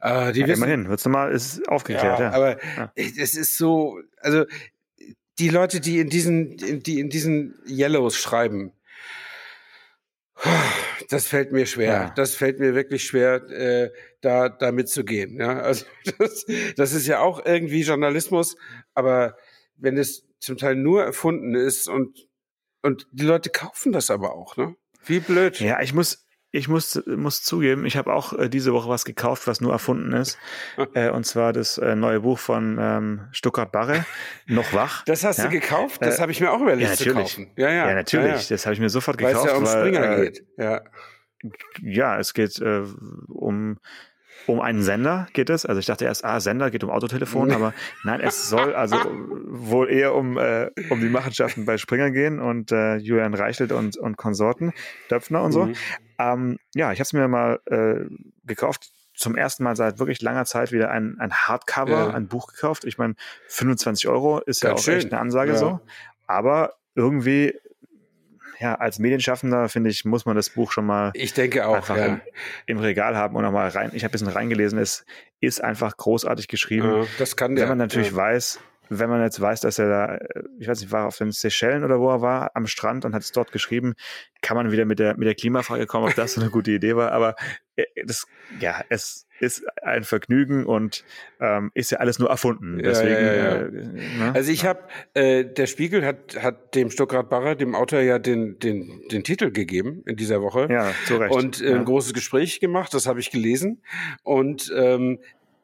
Äh, die ja, wissen, immerhin, wird's nochmal, ist aufgeklärt, ja. ja. Aber es ist so, also die Leute, die in diesen, die in diesen Yellows schreiben, das fällt mir schwer. Ja. Das fällt mir wirklich schwer, äh, da, da mitzugehen. Ja, also das, das ist ja auch irgendwie Journalismus, aber wenn es zum Teil nur erfunden ist und, und die Leute kaufen das aber auch, ne? Wie blöd. Ja, ich muss, ich muss, muss zugeben, ich habe auch äh, diese Woche was gekauft, was nur erfunden ist. äh, und zwar das äh, neue Buch von ähm, Stuttgart Barre, Noch wach. Das hast ja? du gekauft? Das äh, habe ich mir auch überlegt ja, zu kaufen. Ja, ja. Ja, natürlich. Ja, ja. Das habe ich mir sofort gekauft. Weil es ja um Springer weil, äh, geht. Ja. ja, es geht äh, um um einen Sender geht es. Also ich dachte erst, ah, Sender geht um Autotelefon, aber nein, es soll also wohl eher um, äh, um die Machenschaften bei Springer gehen und äh, Julian Reichelt und, und Konsorten, Döpfner und so. Mhm. Ähm, ja, ich habe es mir mal äh, gekauft zum ersten Mal seit wirklich langer Zeit wieder ein, ein Hardcover, Ja. ein Buch gekauft. Ich meine, 25 Euro ist ja Ganz auch schön. echt eine Ansage Ja. so. Aber irgendwie, ja, als Medienschaffender, finde ich, muss man das Buch schon mal Ich denke auch, einfach ja. im, im Regal haben und nochmal rein. Ich habe ein bisschen reingelesen, es ist einfach großartig geschrieben. Ja, das kann der. Wenn man natürlich ja. weiß, wenn man jetzt weiß, dass er da, ich weiß nicht, war auf den Seychellen oder wo er war, am Strand und hat es dort geschrieben, kann man wieder mit der, mit der Klimafrage kommen, ob das so eine gute Idee war. Aber äh, das, ja, es ist ein Vergnügen und ähm, ist ja alles nur erfunden. Ja, Deswegen, ja, ja. Äh, ne? Also ich habe, äh, der Spiegel hat, hat dem Stuckrad Barrer, dem Autor, ja den, den, den Titel gegeben in dieser Woche. ja, zu Recht. und äh, ja. ein großes Gespräch gemacht, das habe ich gelesen. Und ähm,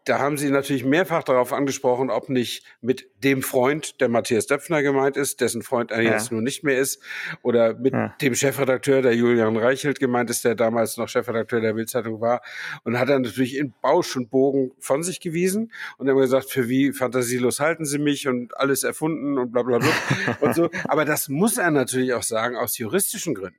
da haben sie natürlich mehrfach darauf angesprochen, ob nicht mit dem Freund, der Matthias Döpfner gemeint ist, dessen Freund er Ja. jetzt nun nicht mehr ist, oder mit Ja. dem Chefredakteur, der Julian Reichelt gemeint ist, der damals noch Chefredakteur der Bildzeitung war. Und hat er natürlich in Bausch und Bogen von sich gewiesen und haben gesagt, für wie fantasielos halten Sie mich und alles erfunden und bla bla bla und so. Aber das muss er natürlich auch sagen, aus juristischen Gründen.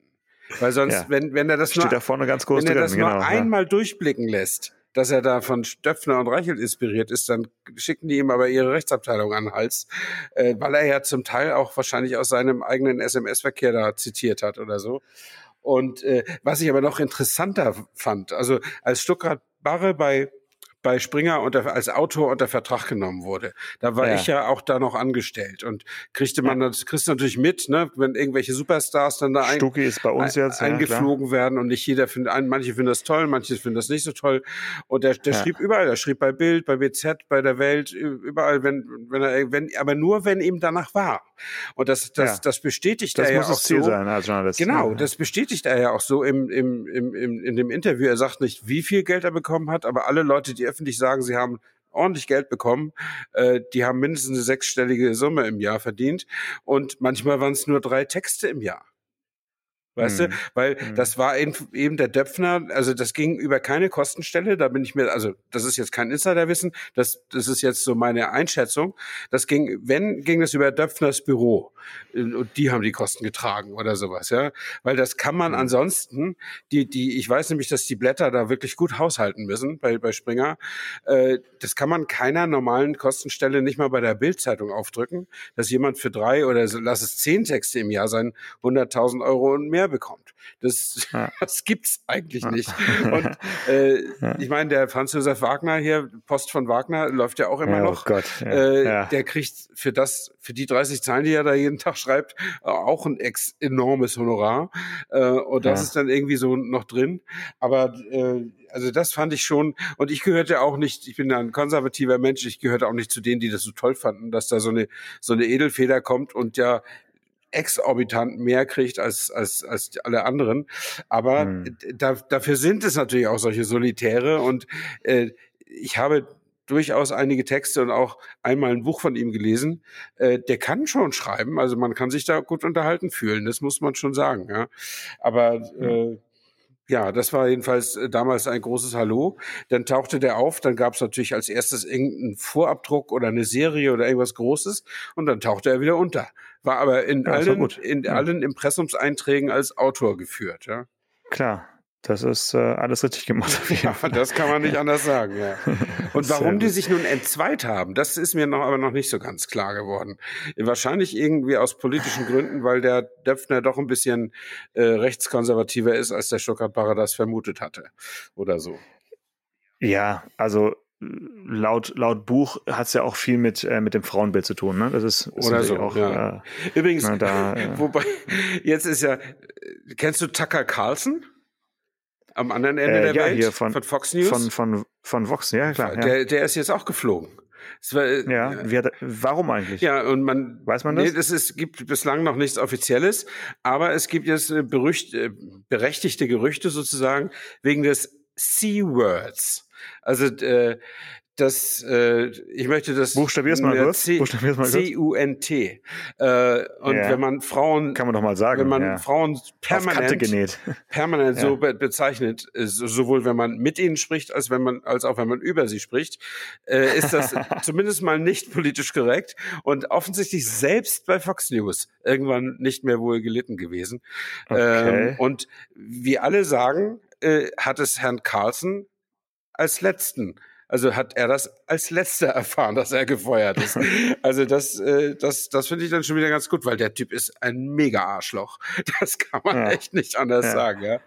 Weil sonst, Ja. wenn, wenn er das Steht nur da vorne ganz groß wenn er drin. das genau, nur einmal durchblicken lässt, dass er da von Stöpfner und Reichelt inspiriert ist, dann schicken die ihm aber ihre Rechtsabteilung an den Hals, äh, weil er ja zum Teil auch wahrscheinlich aus seinem eigenen SMS-Verkehr da zitiert hat oder so. Und äh, was ich aber noch interessanter fand, also als Stuttgart Barre bei bei Springer unter, als Autor unter Vertrag genommen wurde. Da war Ja. ich ja auch da noch angestellt und kriegte man das kriegst natürlich mit, ne, wenn irgendwelche Superstars dann da ein, Stucki ist bei uns ein- jetzt. ja, eingeflogen werden und nicht jeder findet, ein, manche finden das toll, manche finden das nicht so toll. Und der, der Ja. schrieb überall, der schrieb bei Bild, bei BZ, bei der Welt, überall, wenn, wenn er, wenn, aber nur wenn ihm danach war. Und das, das, Ja. das bestätigt Das er ja muss auch das Ziel so. sein als Journalist. Genau, Ja. das bestätigt er ja auch so im, im, im, im, in dem Interview. Er sagt nicht, wie viel Geld er bekommen hat, aber alle Leute, die öffentlich sagen, sie haben ordentlich Geld bekommen, äh, die haben mindestens eine sechsstellige Summe im Jahr verdient. Und manchmal waren es nur drei Texte im Jahr. Weißt Hm. du? Weil Hm. das war eben, eben der Döpfner, also das ging über keine Kostenstelle, da bin ich mir, also das ist jetzt kein Insiderwissen, das, das ist jetzt so meine Einschätzung. Das ging, wenn, ging das über Döpfners Büro Äh, und die haben die Kosten getragen oder sowas, ja. Weil das kann man Hm. ansonsten, die, die, ich weiß nämlich, dass die Blätter da wirklich gut haushalten müssen bei, bei Springer. Äh, das kann man keiner normalen Kostenstelle nicht mal bei der Bildzeitung aufdrücken, dass jemand für drei oder lass es zehn Texte im Jahr sein, 100.000 Euro und mehr bekommt. Das, Ja. das gibt's eigentlich nicht. Und äh, Ja. ich meine, der Franz Josef Wagner hier, Post von Wagner, läuft ja auch immer ja, noch. Oh Gott. Äh. Der kriegt für das, für die 30 Zeilen, die er da jeden Tag schreibt, auch ein ex enormes Honorar. Äh, und das ist dann irgendwie so noch drin. Aber äh, also das fand ich schon. Und ich gehörte auch nicht. Ich bin ja ein konservativer Mensch. Ich gehörte auch nicht zu denen, die das so toll fanden, dass da so eine so eine Edelfeder kommt und ja exorbitant mehr kriegt als, als, als alle anderen. Aber Hm. da, dafür sind es natürlich auch solche Solitäre und äh, ich habe durchaus einige Texte und auch einmal ein Buch von ihm gelesen. Äh, der kann schon schreiben, also man kann sich da gut unterhalten fühlen, das muss man schon sagen. Ja. Aber äh, ja, das war jedenfalls äh, damals ein großes Hallo. Dann tauchte der auf, dann gab es natürlich als erstes irgendeinen Vorabdruck oder eine Serie oder irgendwas Großes und dann tauchte er wieder unter. War aber in Ja, allen, in Ja. allen Impressumseinträgen als Autor geführt. Ja. Klar, das ist äh, alles richtig gemacht. Ja, das kann man nicht anders sagen, ja. Und warum die sich nun entzweit haben, das ist mir noch aber noch nicht so ganz klar geworden. Wahrscheinlich irgendwie aus politischen Gründen, weil der Döpfner doch ein bisschen äh, rechtskonservativer ist, als der Stuttgart-Barrer das vermutet hatte. Oder so. Ja, also laut, laut Buch hat es ja auch viel mit, äh, mit dem Frauenbild zu tun. Ne? Das ist, ist Oder so, auch, ja. äh, Übrigens, Na, da, äh, wobei, jetzt ist ja, äh, kennst du Tucker Carlson? Am anderen Ende Äh, der ja, Welt? hier von- Fox News? von, von, von Vox, ja klar. Ja, der, der ist jetzt auch geflogen. War, äh, ja. Wie hat, er- warum eigentlich? Ja, und man Weiß man das? Nee, das ist, gibt bislang noch nichts Offizielles, aber es gibt jetzt äh, berücht, äh, berechtigte Gerüchte sozusagen wegen des C-Words. Also äh, das, äh, ich möchte das Buchstabier's mal äh, kurz. Buchstabier's mal kurz. C-U-N-T. Äh, und Ja. wenn man Frauen, Kann man doch mal sagen. wenn man ja. Frauen permanent genäht. permanent Ja. so be bezeichnet, äh, so- sowohl wenn man mit ihnen spricht, als wenn man, als auch wenn man über sie spricht, äh, ist das zumindest mal nicht politisch korrekt und offensichtlich selbst bei Fox News irgendwann nicht mehr wohl gelitten gewesen. Okay. Ähm, und wie alle sagen, äh, hat es Herrn Carlson als letzten. Also hat er das als letzter erfahren, dass er gefeuert ist. also das, äh, das, das finde ich dann schon wieder ganz gut, weil der Typ ist ein mega Arschloch. Das kann man ja. echt nicht anders ja. sagen. Ja.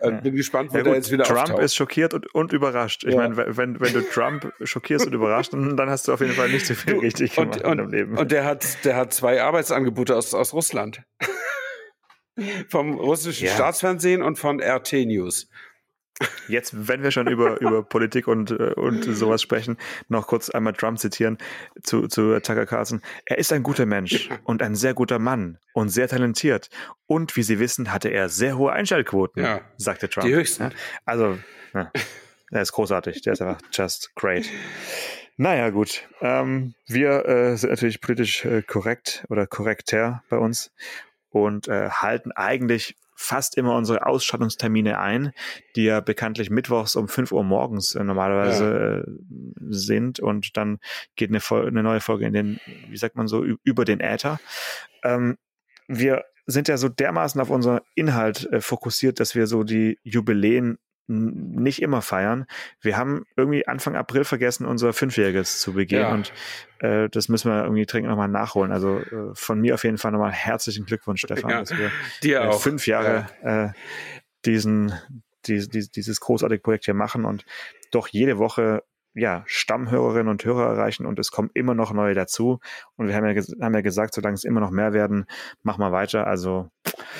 Äh, bin gespannt, wo ja, der jetzt wieder Trump auftaucht. ist schockiert und, und überrascht. Ich meine, wenn, wenn du Trump schockierst und überrascht, dann hast du auf jeden Fall nicht so viel richtig gemacht und, und, Leben. Und der hat, der hat zwei Arbeitsangebote aus, aus Russland. Vom russischen Staatsfernsehen und von RT News. Jetzt, wenn wir schon über, über Politik und, äh, und sowas sprechen, noch kurz einmal Trump zitieren zu, zu Tucker Carlson. Er ist ein guter Mensch und ein sehr guter Mann und sehr talentiert. Und wie Sie wissen, hatte er sehr hohe Einschaltquoten, ja, sagte Trump. Die höchsten. Also, ja, er ist großartig. Der ist einfach just great. Naja, gut. Ähm, wir äh, sind natürlich politisch äh, korrekt oder korrekter bei uns und äh, halten eigentlich fast immer unsere Ausstattungstermine ein, die ja bekanntlich mittwochs um 5 Uhr morgens äh, normalerweise ja. Äh, sind und dann geht eine, eine, neue Folge in den, wie sagt man so, über den Äther. Ähm, wir sind ja so dermaßen auf unseren Inhalt äh, fokussiert, dass wir so die Jubiläen nicht immer feiern. Wir haben irgendwie Anfang April vergessen, unser Fünfjähriges zu begehen ja. und äh, das müssen wir irgendwie dringend nochmal nachholen. Also äh, von mir auf jeden Fall nochmal herzlichen Glückwunsch, Stefan, ja, dass wir dir äh, auch. fünf Jahre ja. äh, diesen, die, die, dieses großartige Projekt hier machen und doch jede Woche ja, Stammhörerinnen und Hörer erreichen und es kommen immer noch neue dazu. Und wir haben ja, haben ja gesagt, solange es immer noch mehr werden, machen wir weiter. Also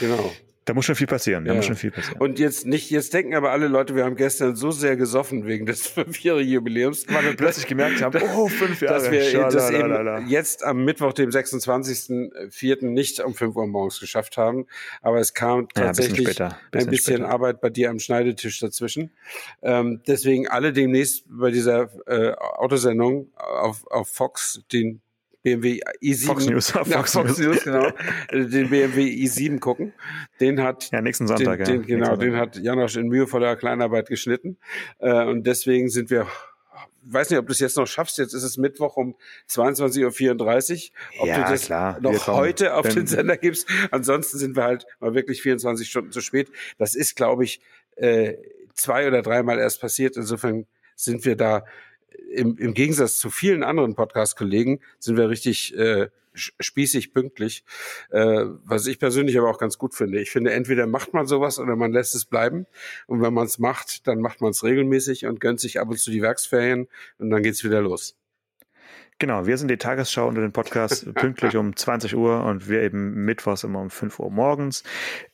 genau. Da muss schon viel passieren. Da ja. muss schon viel passieren. Und jetzt nicht, jetzt denken aber alle Leute, wir haben gestern so sehr gesoffen wegen des fünfjährigen Jubiläums. Weil wir plötzlich gemerkt haben, oh, fünf Jahre. Dass wir das eben jetzt am Mittwoch, dem 26.04. nicht um fünf Uhr morgens geschafft haben. Aber es kam tatsächlich ja, ein bisschen, ein bisschen Arbeit bei dir am Schneidetisch dazwischen. Ähm, deswegen alle demnächst bei dieser äh, Autosendung auf, auf Fox den BMW i7. Fox News, Fox, Fox News, genau. den BMW i7 gucken. Den hat. Ja, nächsten Sonntag, den, den, ja. Genau, den hat Janosch in mühevoller Kleinarbeit geschnitten. Äh, und deswegen sind wir weiß nicht, ob du es jetzt noch schaffst. Jetzt ist es Mittwoch um 22.34 Uhr. Ob ja, du das klar. noch heute auf den Sender gibst. Ansonsten sind wir halt mal wirklich 24 Stunden zu spät. Das ist, glaube ich, äh, zwei oder dreimal erst passiert. Insofern sind wir da im, im Gegensatz zu vielen anderen Podcast-Kollegen sind wir richtig äh, spießig pünktlich, äh, was ich persönlich aber auch ganz gut finde. Ich finde, entweder macht man sowas oder man lässt es bleiben. Und wenn man es macht, dann macht man es regelmäßig und gönnt sich ab und zu die Werksferien und dann geht's wieder los. Genau, wir sind die Tagesschau unter den Podcast pünktlich um 20 Uhr und wir eben mittwochs immer um 5 Uhr morgens.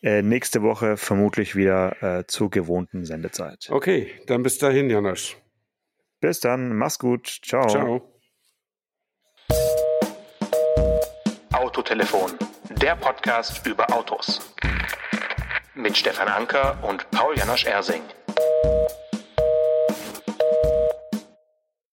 Äh, nächste Woche vermutlich wieder äh, zur gewohnten Sendezeit. Okay, dann bis dahin, Janosch. Bis dann, mach's gut. Ciao. Ciao. Autotelefon, der Podcast über Autos. Mit Stefan Anker und Paul Janosch Ersing.